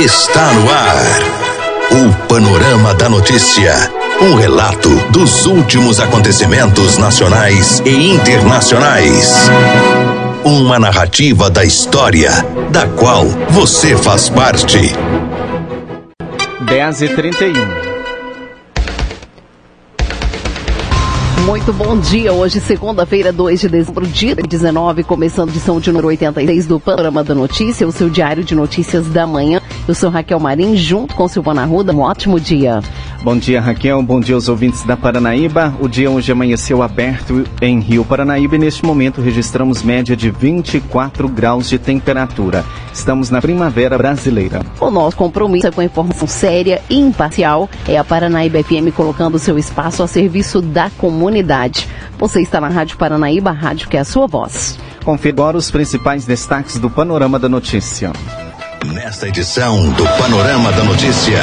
está no ar. O Panorama da Notícia. Um relato dos últimos acontecimentos nacionais e internacionais. Uma narrativa da história, da qual você faz parte. 10 e 31 Muito bom dia. Hoje, segunda-feira, 2 de dezembro, dia 19, começando a edição de número 86 do Panorama da Notícia, o seu diário de notícias da manhã. Eu sou Raquel Marim, junto com Silvana Ruda. Um ótimo dia. Bom dia, Raquel. Bom dia aos ouvintes da Paranaíba. O dia hoje amanheceu aberto em Rio Paranaíba e neste momento registramos média de 24 graus de temperatura. Estamos na primavera brasileira. O nosso compromisso é com a informação séria e imparcial. É a Paranaíba FM colocando seu espaço a serviço da comunidade. Você está na Rádio Paranaíba, rádio que é a sua voz. Confira agora os principais destaques do Panorama da Notícia. Nesta edição do Panorama da Notícia,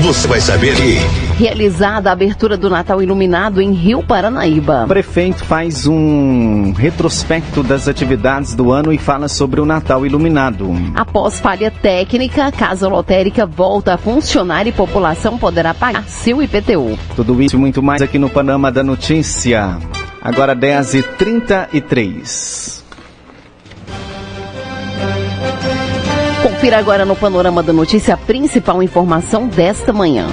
você vai saber que. Realizada a abertura do Natal Iluminado em Rio Paranaíba. O prefeito faz um retrospecto das atividades do ano e fala sobre o Natal Iluminado. Após falha técnica, a Casa Lotérica volta a funcionar e população poderá pagar seu IPTU. Tudo isso e muito mais aqui no Panorama da Notícia. Agora 10h33. Confira agora no Panorama da Notícia a principal informação desta manhã.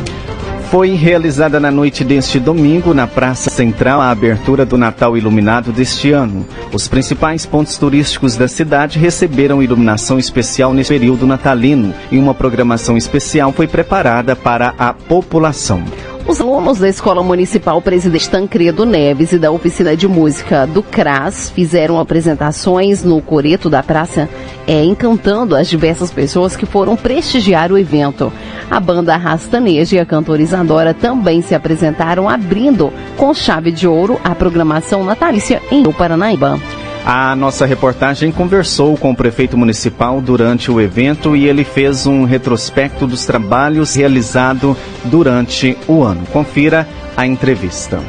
Foi realizada na noite deste domingo, na Praça Central, a abertura do Natal Iluminado deste ano. Os principais pontos turísticos da cidade receberam iluminação especial nesse período natalino e uma programação especial foi preparada para a população. Os alunos da Escola Municipal Presidente Tancredo Neves e da Oficina de Música do CRAS fizeram apresentações no coreto da praça, é, encantando as diversas pessoas que foram prestigiar o evento. A banda Rastaneja e a cantora Isadora também se apresentaram abrindo com chave de ouro a programação natalícia em Paranaíba. A nossa reportagem conversou com o prefeito municipal durante o evento e ele fez um retrospecto dos trabalhos realizados durante o ano. Confira a entrevista.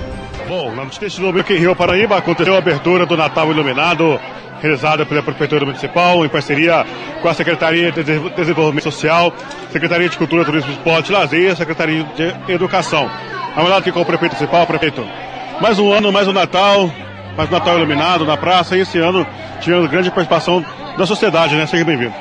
Bom, na notícia do aqui em Rio Paraíba aconteceu a abertura do Natal Iluminado, realizada pela Prefeitura Municipal, em parceria com a Secretaria de Desenvolvimento Social, Secretaria de Cultura, Turismo, Esporte e Lazer Secretaria de Educação. Vamos lá aqui com o prefeito municipal, prefeito. Mais um ano, mais um Natal, mais um Natal iluminado na praça e esse ano tivemos grande participação da sociedade, né? Seja bem-vindo.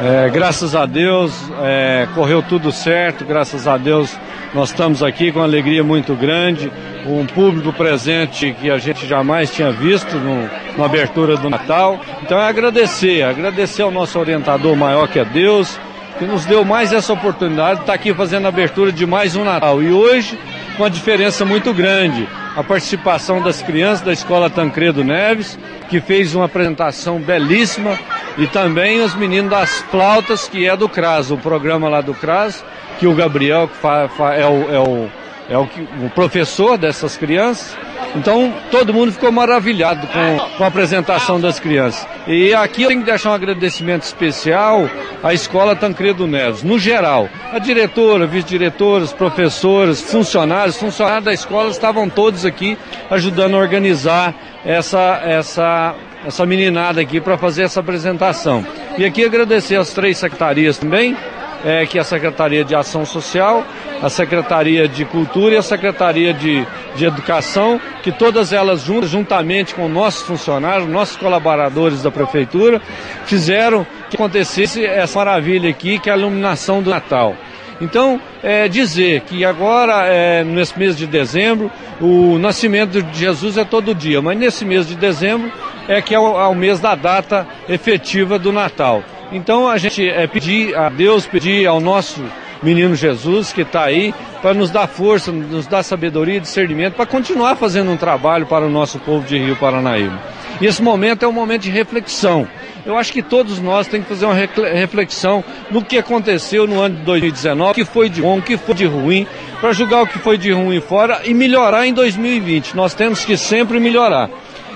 É, graças a Deus, é, correu tudo certo, graças a Deus nós estamos aqui com uma alegria muito grande, um público presente que a gente jamais tinha visto no, na abertura do Natal. Então é agradecer, agradecer ao nosso orientador maior que é Deus, que nos deu mais essa oportunidade de estar aqui fazendo a abertura de mais um Natal. E hoje, com uma diferença muito grande, a participação das crianças da Escola Tancredo Neves, que fez uma apresentação belíssima, e também os meninos das flautas, que é do CRAS, o programa lá do CRAS, que o Gabriel que é, o, é, o, é o, o professor dessas crianças, então todo mundo ficou maravilhado com, com, a apresentação das crianças. E aqui eu tenho que deixar um agradecimento especial à Escola Tancredo Neves, no geral. A diretora, vice-diretoras, professores, funcionários, funcionários da escola estavam todos aqui ajudando a organizar essa, essa, essa meninada aqui para fazer essa apresentação. E aqui agradecer as três secretarias também, é, que a Secretaria de Ação Social, a Secretaria de Cultura e a Secretaria de, de Educação, que todas elas juntas, juntamente com nossos funcionários, nossos colaboradores da Prefeitura, fizeram que acontecesse essa maravilha aqui, que é a iluminação do Natal. Então, é, dizer que agora, é, nesse mês de dezembro, o nascimento de Jesus é todo dia, mas nesse mês de dezembro é que é o, é o mês da data efetiva do Natal. Então a gente é pedir a Deus, pedir ao nosso menino Jesus que está aí para nos dar força, nos dar sabedoria e discernimento para continuar fazendo um trabalho para o nosso povo de Rio Paranaíba. E esse momento é um momento de reflexão. Eu acho que todos nós temos que fazer uma reflexão no que aconteceu no ano de 2019, o que foi de bom, o que foi de ruim, para julgar o que foi de ruim fora e melhorar em 2020. Nós temos que sempre melhorar.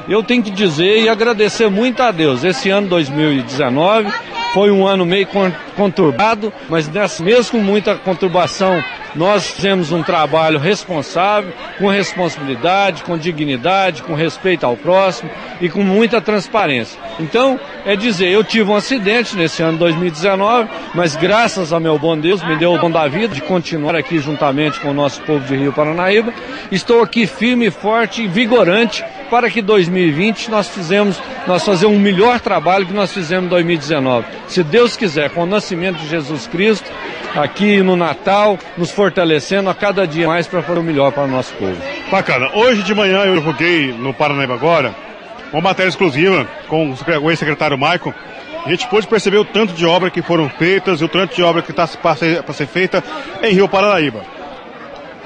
Eu tenho que dizer e agradecer muito a Deus. Esse ano 2019 foi um ano meio conturbado, mas mesmo com muita conturbação nós fizemos um trabalho responsável, com responsabilidade, com dignidade, com respeito ao próximo e com muita transparência. Então, é dizer, eu tive um acidente nesse ano 2019, mas graças a meu bom Deus, me deu o dom da vida de continuar aqui juntamente com o nosso povo de Rio Paranaíba. Estou aqui firme, forte e vigorante para que 2020 nós fizemos, nós fazemos um melhor trabalho que nós fizemos em 2019. Se Deus quiser, com o nascimento de Jesus Cristo, aqui no Natal, nos fortalecendo a cada dia mais para fazer o melhor para o nosso povo. Bacana. Hoje de manhã eu divulguei no Paranaíba agora uma matéria exclusiva com o ex-secretário Maicon. A gente pôde perceber o tanto de obra que foram feitas e o tanto de obra que está para ser, ser feita em Rio Paranaíba.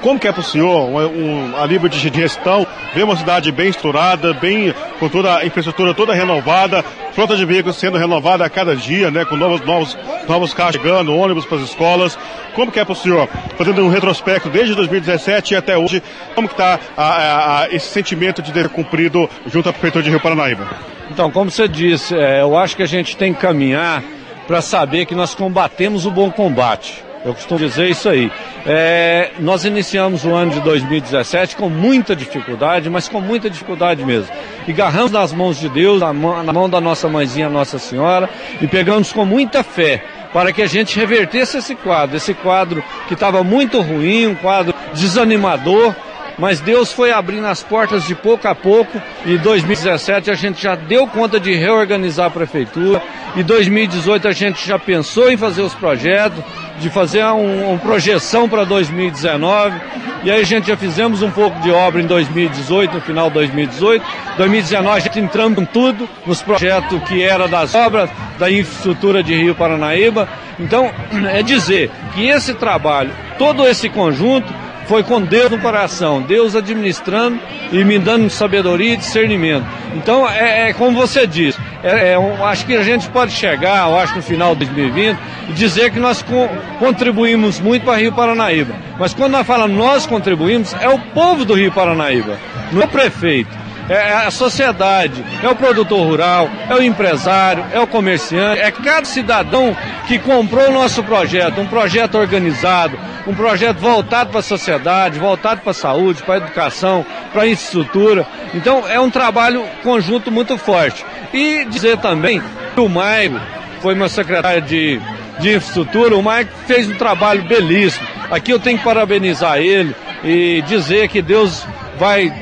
Como que é para o senhor, um, um, a nível de gestão, ver uma cidade bem estruturada, bem, com toda a infraestrutura toda renovada, frota de veículos sendo renovada a cada dia, né, com novos, novos, novos carros chegando, ônibus para as escolas. Como que é para o senhor, fazendo um retrospecto desde 2017 e até hoje, como que está esse sentimento de ter cumprido junto à Prefeitura de Rio Paranaíba? Então, como você disse, é, eu acho que a gente tem que caminhar para saber que nós combatemos o bom combate. Eu costumo dizer isso aí. É, nós iniciamos o ano de 2017 com muita dificuldade, mas com muita dificuldade mesmo. E agarramos nas mãos de Deus, na mão, na mão da nossa mãezinha Nossa Senhora, e pegamos com muita fé para que a gente revertesse esse quadro, esse quadro que estava muito ruim, um quadro desanimador, mas Deus foi abrindo as portas de pouco a pouco e 2017 a gente já deu conta de reorganizar a prefeitura e 2018 a gente já pensou em fazer os projetos, de fazer uma um projeção para 2019 e aí a gente já fizemos um pouco de obra em 2018, no final de 2018. 2019 a gente entramos com tudo nos projetos que era das obras da infraestrutura de Rio Paranaíba. Então é dizer que esse trabalho, todo esse conjunto foi com Deus no coração, Deus administrando e me dando sabedoria e discernimento. Então, é, é como você disse, é, é, um, acho que a gente pode chegar, eu acho, no final de 2020, e dizer que nós co contribuímos muito para Rio Paranaíba. Mas quando nós falamos nós contribuímos, é o povo do Rio Paranaíba, não é o prefeito é a sociedade, é o produtor rural, é o empresário, é o comerciante, é cada cidadão que comprou o nosso projeto, um projeto organizado, um projeto voltado para a sociedade, voltado para a saúde, para a educação, para a infraestrutura. Então é um trabalho conjunto muito forte. E dizer também que o Maigo foi meu secretário de, de infraestrutura, o Maigo fez um trabalho belíssimo. Aqui eu tenho que parabenizar ele e dizer que Deus vai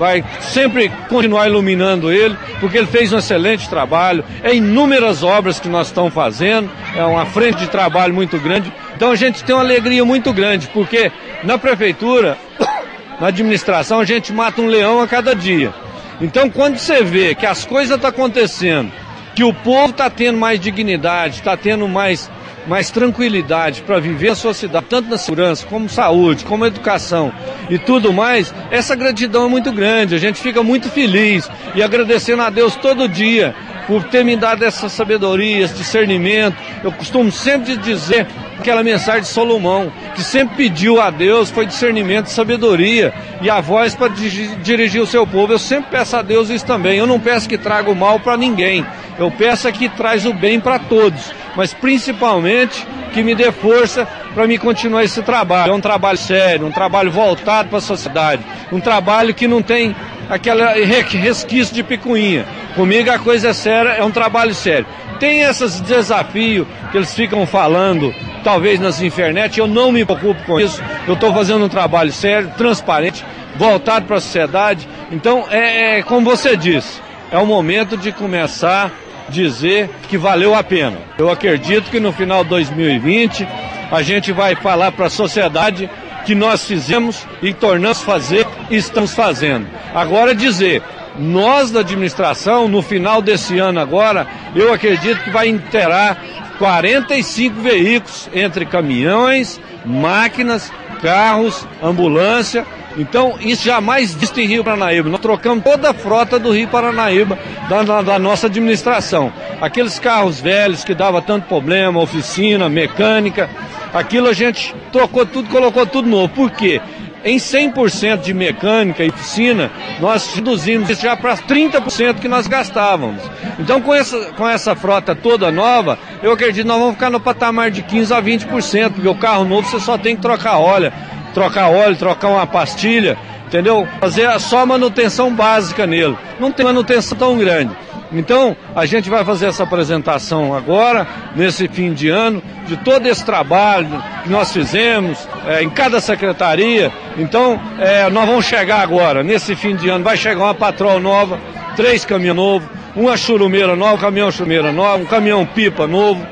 vai sempre continuar iluminando ele, porque ele fez um excelente trabalho. É inúmeras obras que nós estamos fazendo, é uma frente de trabalho muito grande. Então a gente tem uma alegria muito grande, porque na prefeitura, na administração, a gente mata um leão a cada dia. Então quando você vê que as coisas estão tá acontecendo, que o povo está tendo mais dignidade, está tendo mais mais tranquilidade para viver a sua cidade, tanto na segurança, como saúde, como educação e tudo mais, essa gratidão é muito grande. A gente fica muito feliz e agradecendo a Deus todo dia por ter me dado essa sabedoria, esse discernimento. Eu costumo sempre dizer aquela mensagem de Salomão, que sempre pediu a Deus foi discernimento e sabedoria e a voz para dirigir o seu povo. Eu sempre peço a Deus isso também. Eu não peço que traga o mal para ninguém. Eu peço é que traz o bem para todos, mas principalmente que me dê força para me continuar esse trabalho. É um trabalho sério, um trabalho voltado para a sociedade, um trabalho que não tem aquele resquício de picuinha. Comigo a coisa é séria, é um trabalho sério. Tem esses desafios que eles ficam falando, talvez nas internet, eu não me preocupo com isso. Eu estou fazendo um trabalho sério, transparente, voltado para a sociedade. Então, é, é como você disse, é o momento de começar dizer que valeu a pena. Eu acredito que no final de 2020 a gente vai falar para a sociedade que nós fizemos e tornamos fazer e estamos fazendo. Agora dizer, nós da administração, no final desse ano agora, eu acredito que vai interar 45 veículos entre caminhões, máquinas, carros, ambulância então, isso jamais visto em Rio Paranaíba. Nós trocamos toda a frota do Rio Paranaíba da, da, da nossa administração. Aqueles carros velhos que dava tanto problema, oficina, mecânica, aquilo a gente trocou tudo, colocou tudo novo. Por quê? Em 100% de mecânica e piscina, nós reduzimos isso já para 30% que nós gastávamos. Então, com essa, com essa frota toda nova, eu acredito que nós vamos ficar no patamar de 15% a 20%, porque o carro novo você só tem que trocar óleo, trocar óleo, trocar uma pastilha, entendeu? Fazer só manutenção básica nele. Não tem manutenção tão grande. Então, a gente vai fazer essa apresentação agora, nesse fim de ano, de todo esse trabalho que nós fizemos é, em cada secretaria. Então, é, nós vamos chegar agora, nesse fim de ano, vai chegar uma patrol nova, três caminhões novos, uma churumeira nova, um caminhão churumeira nova, um caminhão pipa novo.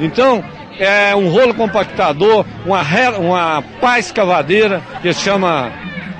Então, é um rolo compactador, uma, uma pá escavadeira, que se chama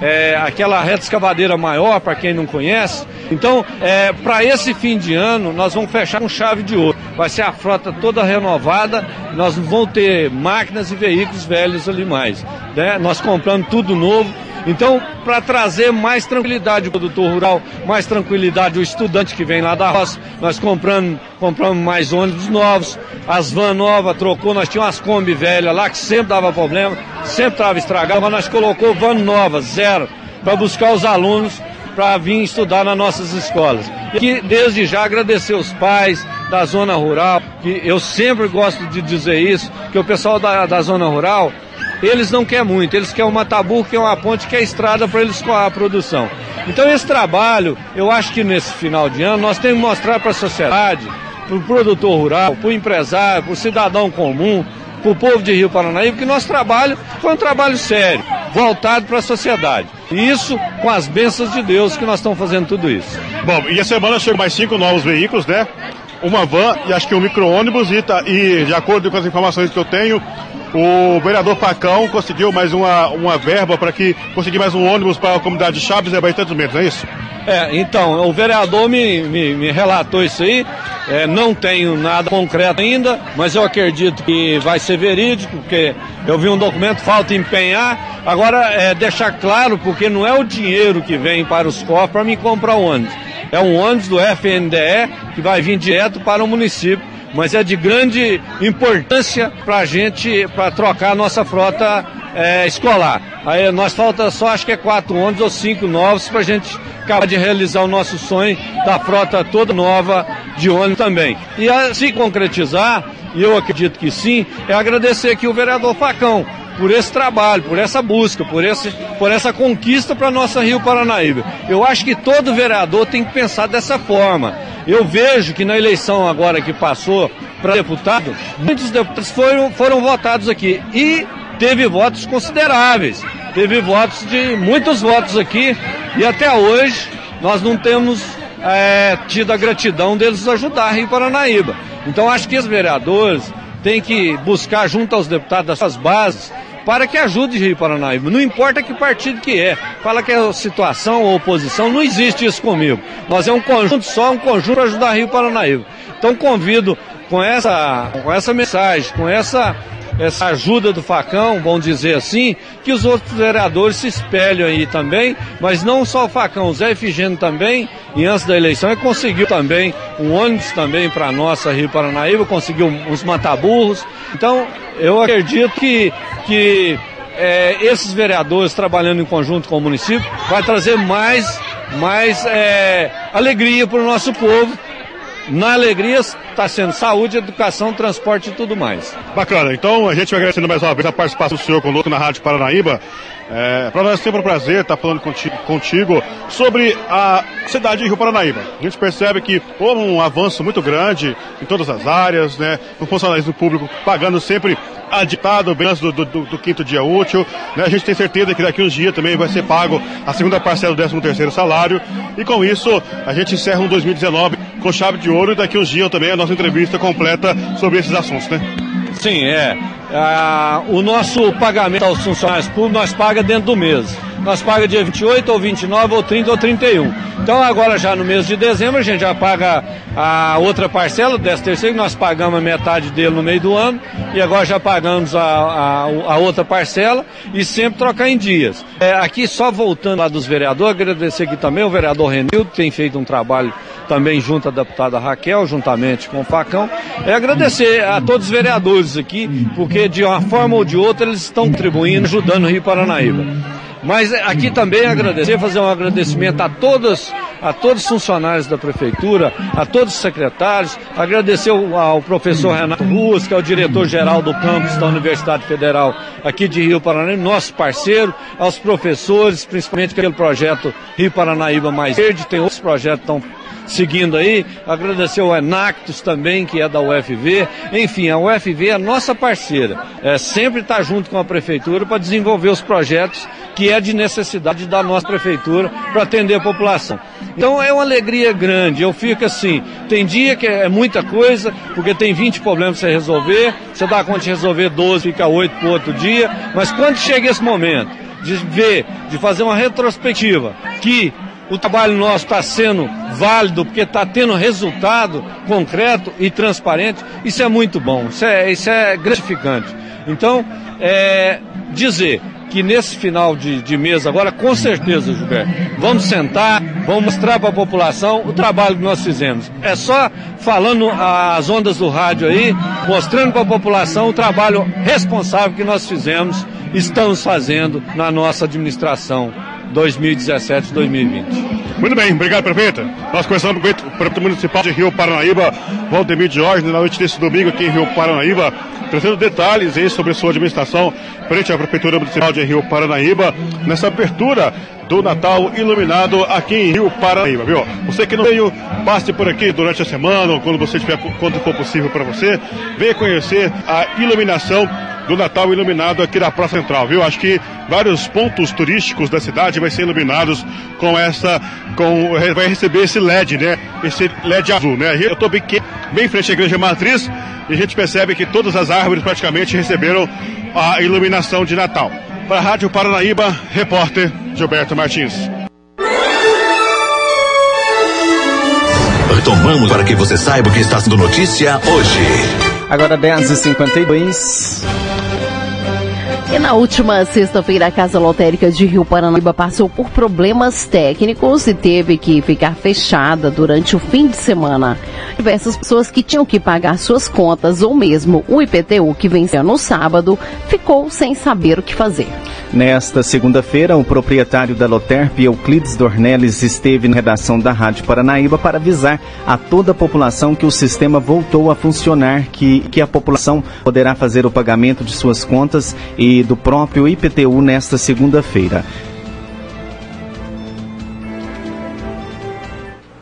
é, aquela reta escavadeira maior, para quem não conhece. Então, é, para esse fim de ano, nós vamos fechar com chave de ouro. Vai ser a frota toda renovada, nós não vamos ter máquinas e veículos velhos ali mais. Né? Nós compramos tudo novo então, para trazer mais tranquilidade ao produtor rural, mais tranquilidade ao estudante que vem lá da roça, nós compramos, compramos mais ônibus novos, as van novas, trocou, nós tínhamos umas Kombi velhas lá que sempre dava problema, sempre estava estragado, mas nós colocou van nova, zero, para buscar os alunos para vir estudar nas nossas escolas. E desde já, agradecer os pais da zona rural, que eu sempre gosto de dizer isso, que o pessoal da, da zona rural eles não querem muito, eles querem uma tabu, querem uma ponte, querem estrada para eles escoar a produção. Então esse trabalho, eu acho que nesse final de ano, nós temos que mostrar para a sociedade, para o produtor rural, para o empresário, para o cidadão comum, para o povo de Rio Paranaíba, que nosso trabalho foi um trabalho sério, voltado para a sociedade. E isso com as bênçãos de Deus que nós estamos fazendo tudo isso. Bom, e a semana chegou mais cinco novos veículos, né? Uma van e acho que um micro-ônibus e, tá, e de acordo com as informações que eu tenho, o vereador Pacão conseguiu mais uma, uma verba para que conseguir mais um ônibus para a comunidade de Chaves e tantos metros, não é isso? É, então, o vereador me, me, me relatou isso aí. É, não tenho nada concreto ainda, mas eu acredito que vai ser verídico, porque eu vi um documento, falta empenhar. Agora, é, deixar claro, porque não é o dinheiro que vem para os cofres para me comprar o ônibus. É um ônibus do FNDE que vai vir direto para o município mas é de grande importância para a gente, para trocar a nossa frota é, escolar. Aí nós falta só acho que é quatro ônibus ou cinco novos para a gente acabar de realizar o nosso sonho da frota toda nova de ônibus também. E a, se concretizar, e eu acredito que sim, é agradecer aqui o vereador Facão por esse trabalho, por essa busca, por, esse, por essa conquista para nossa Rio Paranaíba. Eu acho que todo vereador tem que pensar dessa forma. Eu vejo que na eleição agora que passou para deputado, muitos deputados foram, foram votados aqui e teve votos consideráveis. Teve votos de muitos votos aqui e até hoje nós não temos é, tido a gratidão deles ajudar a Rio Paranaíba. Então acho que os vereadores têm que buscar junto aos deputados suas bases para que ajude Rio Paranaíba. Não importa que partido que é. Fala que é situação ou oposição, não existe isso comigo. Nós é um conjunto só, um conjunto para ajudar Rio Paranaíba. Então convido com essa, com essa mensagem, com essa essa ajuda do Facão, vamos dizer assim, que os outros vereadores se espelham aí também, mas não só o Facão, o Zé Efigênio também, e antes da eleição ele conseguiu também um ônibus também para a nossa Rio Paranaíba, conseguiu uns mataburros. Então, eu acredito que, que é, esses vereadores trabalhando em conjunto com o município vai trazer mais, mais é, alegria para o nosso povo na alegria está sendo saúde, educação, transporte e tudo mais. Bacana, então a gente vai agradecendo mais uma vez a participação do senhor conosco na Rádio Paranaíba. É, para nós é sempre um prazer estar falando contigo, contigo, sobre a cidade de Rio Paranaíba. A gente percebe que houve um avanço muito grande em todas as áreas, né? O funcionalismo público pagando sempre aditado bem antes do, do, do, quinto dia útil. Né? A gente tem certeza que daqui uns dias também vai ser pago a segunda parcela do 13 terceiro salário. E com isso, a gente encerra um 2019 com chave de ouro e daqui uns dias também a nossa entrevista completa sobre esses assuntos, né? Sim, é. Ah, o nosso pagamento aos funcionários públicos nós paga dentro do mês. Nós paga dia 28 ou 29 ou 30 ou 31. Então agora já no mês de dezembro a gente já paga a outra parcela, o 13 terceiro, nós pagamos a metade dele no meio do ano e agora já pagamos a, a, a outra parcela e sempre trocar em dias. É, aqui só voltando lá dos vereadores, agradecer aqui também o vereador Renildo, que tem feito um trabalho também junto à deputada Raquel, juntamente com o Facão. É agradecer a todos os vereadores aqui, porque de uma forma ou de outra eles estão contribuindo, ajudando o Rio Paranaíba. Mas aqui também agradecer, fazer um agradecimento a todos, a todos os funcionários da prefeitura, a todos os secretários, agradecer ao, professor Renato Ruas, que é o diretor-geral do campus da Universidade Federal aqui de Rio Paranaíba, nosso parceiro, aos professores, principalmente aquele projeto Rio Paranaíba Mais Verde, tem outros projetos estão seguindo aí. Agradecer ao Enactus também, que é da UFV. Enfim, a UFV é a nossa parceira. É, sempre está junto com a prefeitura para desenvolver os projetos que é de necessidade da nossa prefeitura para atender a população. Então é uma alegria grande. Eu fico assim, tem dia que é muita coisa, porque tem 20 problemas para resolver, você dá conta de resolver 12, fica 8 para outro dia, mas quando chega esse momento de ver, de fazer uma retrospectiva, que o trabalho nosso está sendo válido, porque está tendo resultado concreto e transparente, isso é muito bom, isso é, isso é gratificante. Então, é, dizer que nesse final de, de mês agora, com certeza, Gilberto, vamos sentar, vamos mostrar para a população o trabalho que nós fizemos. É só falando as ondas do rádio aí, mostrando para a população o trabalho responsável que nós fizemos, estamos fazendo na nossa administração 2017-2020. Muito bem, obrigado, prefeita. Nós começamos com o prefeito municipal de Rio Paranaíba, Valdemir Jorge, na noite desse domingo aqui em Rio Paranaíba, trazendo detalhes aí sobre sua administração frente à Prefeitura Municipal de Rio Paranaíba, nessa abertura do Natal iluminado aqui em Rio Paranaíba, viu? Você que não veio, passe por aqui durante a semana, ou quando você tiver, quando for possível para você, venha conhecer a iluminação do Natal iluminado aqui na Praça Central, viu? Acho que vários pontos turísticos da cidade vai ser iluminados com essa, com, vai receber esse LED, né? Esse LED azul, né? Eu estou bem, bem frente à Igreja Matriz e a gente percebe que todas as árvores praticamente receberam a iluminação de Natal. Para a Rádio Paranaíba, repórter Gilberto Martins. Retomamos para que você saiba o que está sendo notícia hoje. Agora 10h52. E na última sexta-feira, a Casa Lotérica de Rio Paranaíba passou por problemas técnicos e teve que ficar fechada durante o fim de semana. Diversas pessoas que tinham que pagar suas contas ou mesmo o IPTU que venceu no sábado ficou sem saber o que fazer. Nesta segunda-feira, o proprietário da Loterp, Euclides Dornelles, esteve na redação da Rádio Paranaíba para avisar a toda a população que o sistema voltou a funcionar, que, que a população poderá fazer o pagamento de suas contas e do próprio IPTU nesta segunda-feira.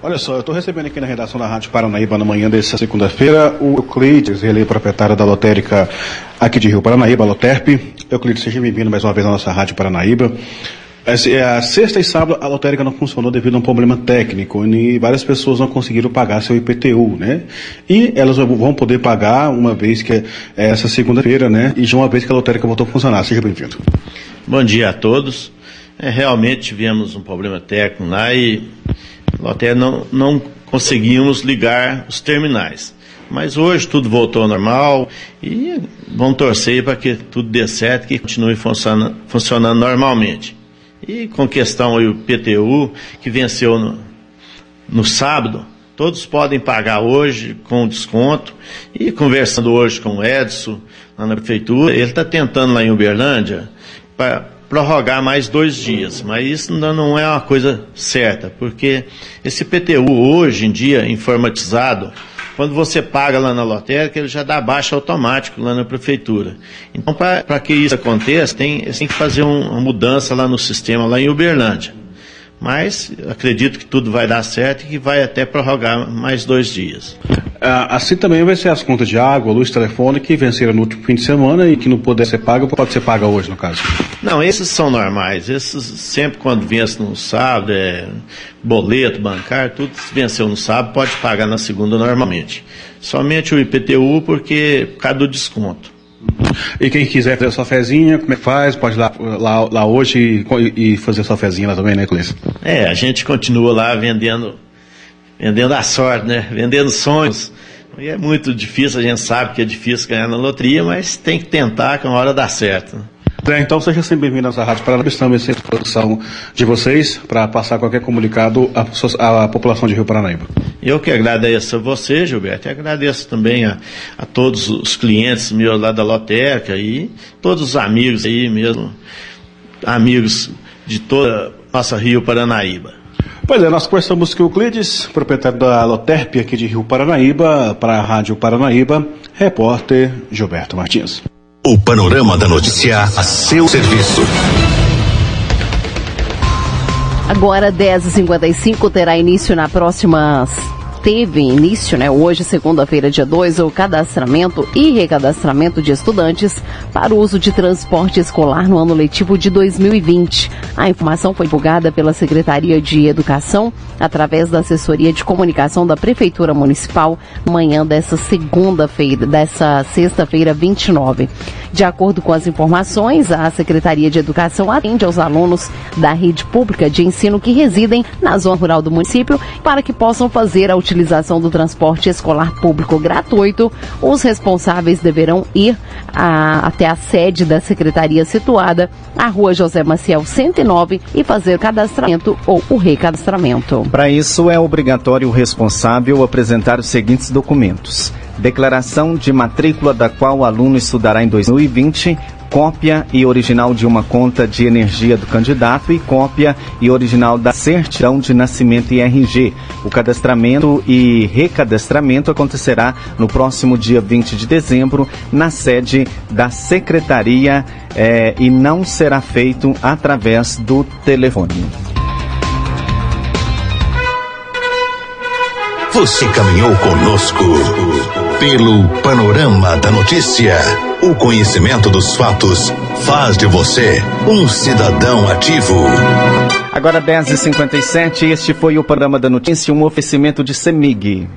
Olha só, eu estou recebendo aqui na redação da Rádio Paranaíba na manhã dessa segunda-feira o Euclides, ele é proprietário da lotérica aqui de Rio Paranaíba, a Loterp. Euclides, seja bem-vindo mais uma vez à nossa Rádio Paranaíba. É, a sexta e sábado a lotérica não funcionou devido a um problema técnico e várias pessoas não conseguiram pagar seu IPTU, né? E elas vão poder pagar uma vez que é essa segunda-feira, né? E já uma vez que a lotérica voltou a funcionar. Seja bem-vindo. Bom dia a todos. É, realmente tivemos um problema técnico lá e a lotérica não, não conseguimos ligar os terminais. Mas hoje tudo voltou ao normal e vamos torcer para que tudo dê certo, que continue funcionando, funcionando normalmente. E com questão aí o PTU, que venceu no, no sábado, todos podem pagar hoje com desconto. E conversando hoje com o Edson, lá na prefeitura, ele está tentando lá em Uberlândia para prorrogar mais dois dias, mas isso ainda não é uma coisa certa, porque esse PTU hoje em dia informatizado, quando você paga lá na lotérica, ele já dá baixa automático lá na prefeitura. Então, para que isso aconteça, tem, tem que fazer um, uma mudança lá no sistema, lá em Uberlândia. Mas acredito que tudo vai dar certo e que vai até prorrogar mais dois dias. Ah, assim também vai ser as contas de água, luz, telefone que venceram no último fim de semana e que não puder ser paga, pode ser paga hoje, no caso. Não, esses são normais. Esses sempre quando vence no sábado, é boleto, bancário, tudo se venceu no sábado, pode pagar na segunda normalmente. Somente o IPTU porque por causa do desconto. E quem quiser fazer sua fezinha, como é que faz? Pode ir lá, lá, lá hoje e, e fazer sua fezinha lá também, né, Cleiton? É, a gente continua lá vendendo, vendendo a sorte, né? Vendendo sonhos. E é muito difícil, a gente sabe que é difícil ganhar na loteria, mas tem que tentar que uma hora dá certo. É, então seja sempre bem-vindo à Rádio Paraná. Estamos à disposição de vocês para passar qualquer comunicado à, à, população de Rio Paranaíba. Eu que agradeço a você, Gilberto, e agradeço também a, a todos os clientes meus lá da Lotérica e todos os amigos aí mesmo, amigos de toda nossa Rio Paranaíba. Pois é, nós conversamos com o Euclides, proprietário da Loterp aqui de Rio Paranaíba, para a Rádio Paranaíba, repórter Gilberto Martins. O panorama da notícia a seu serviço. Agora, 10h55, terá início na próxima teve início, né, hoje, segunda-feira, dia 2, o cadastramento e recadastramento de estudantes para o uso de transporte escolar no ano letivo de 2020. A informação foi divulgada pela Secretaria de Educação através da assessoria de comunicação da Prefeitura Municipal manhã dessa segunda-feira, dessa sexta-feira 29. De acordo com as informações, a Secretaria de Educação atende aos alunos da rede pública de ensino que residem na zona rural do município para que possam fazer a utilização do transporte escolar público gratuito. Os responsáveis deverão ir a, até a sede da secretaria situada, a rua José Maciel 109, e fazer o cadastramento ou o recadastramento. Para isso, é obrigatório o responsável apresentar os seguintes documentos declaração de matrícula da qual o aluno estudará em 2020, cópia e original de uma conta de energia do candidato e cópia e original da certidão de nascimento e RG. O cadastramento e recadastramento acontecerá no próximo dia 20 de dezembro na sede da secretaria eh, e não será feito através do telefone. Você caminhou conosco pelo panorama da notícia. O conhecimento dos fatos faz de você um cidadão ativo. Agora 10h57, este foi o panorama da notícia, um oferecimento de Semig.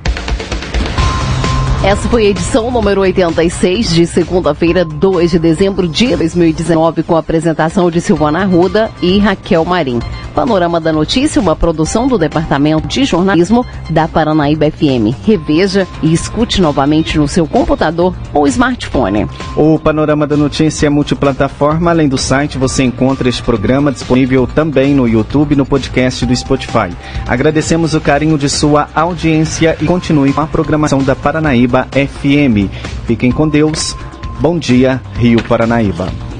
Essa foi a edição número 86 de segunda-feira, 2 de dezembro de 2019, com a apresentação de Silvana Arruda e Raquel Marim. Panorama da Notícia, uma produção do Departamento de Jornalismo da Paranaíba FM. Reveja e escute novamente no seu computador ou smartphone. O Panorama da Notícia é multiplataforma. Além do site, você encontra este programa disponível também no YouTube e no podcast do Spotify. Agradecemos o carinho de sua audiência e continue com a programação da Paranaíba FM. Fiquem com Deus. Bom dia, Rio Paranaíba.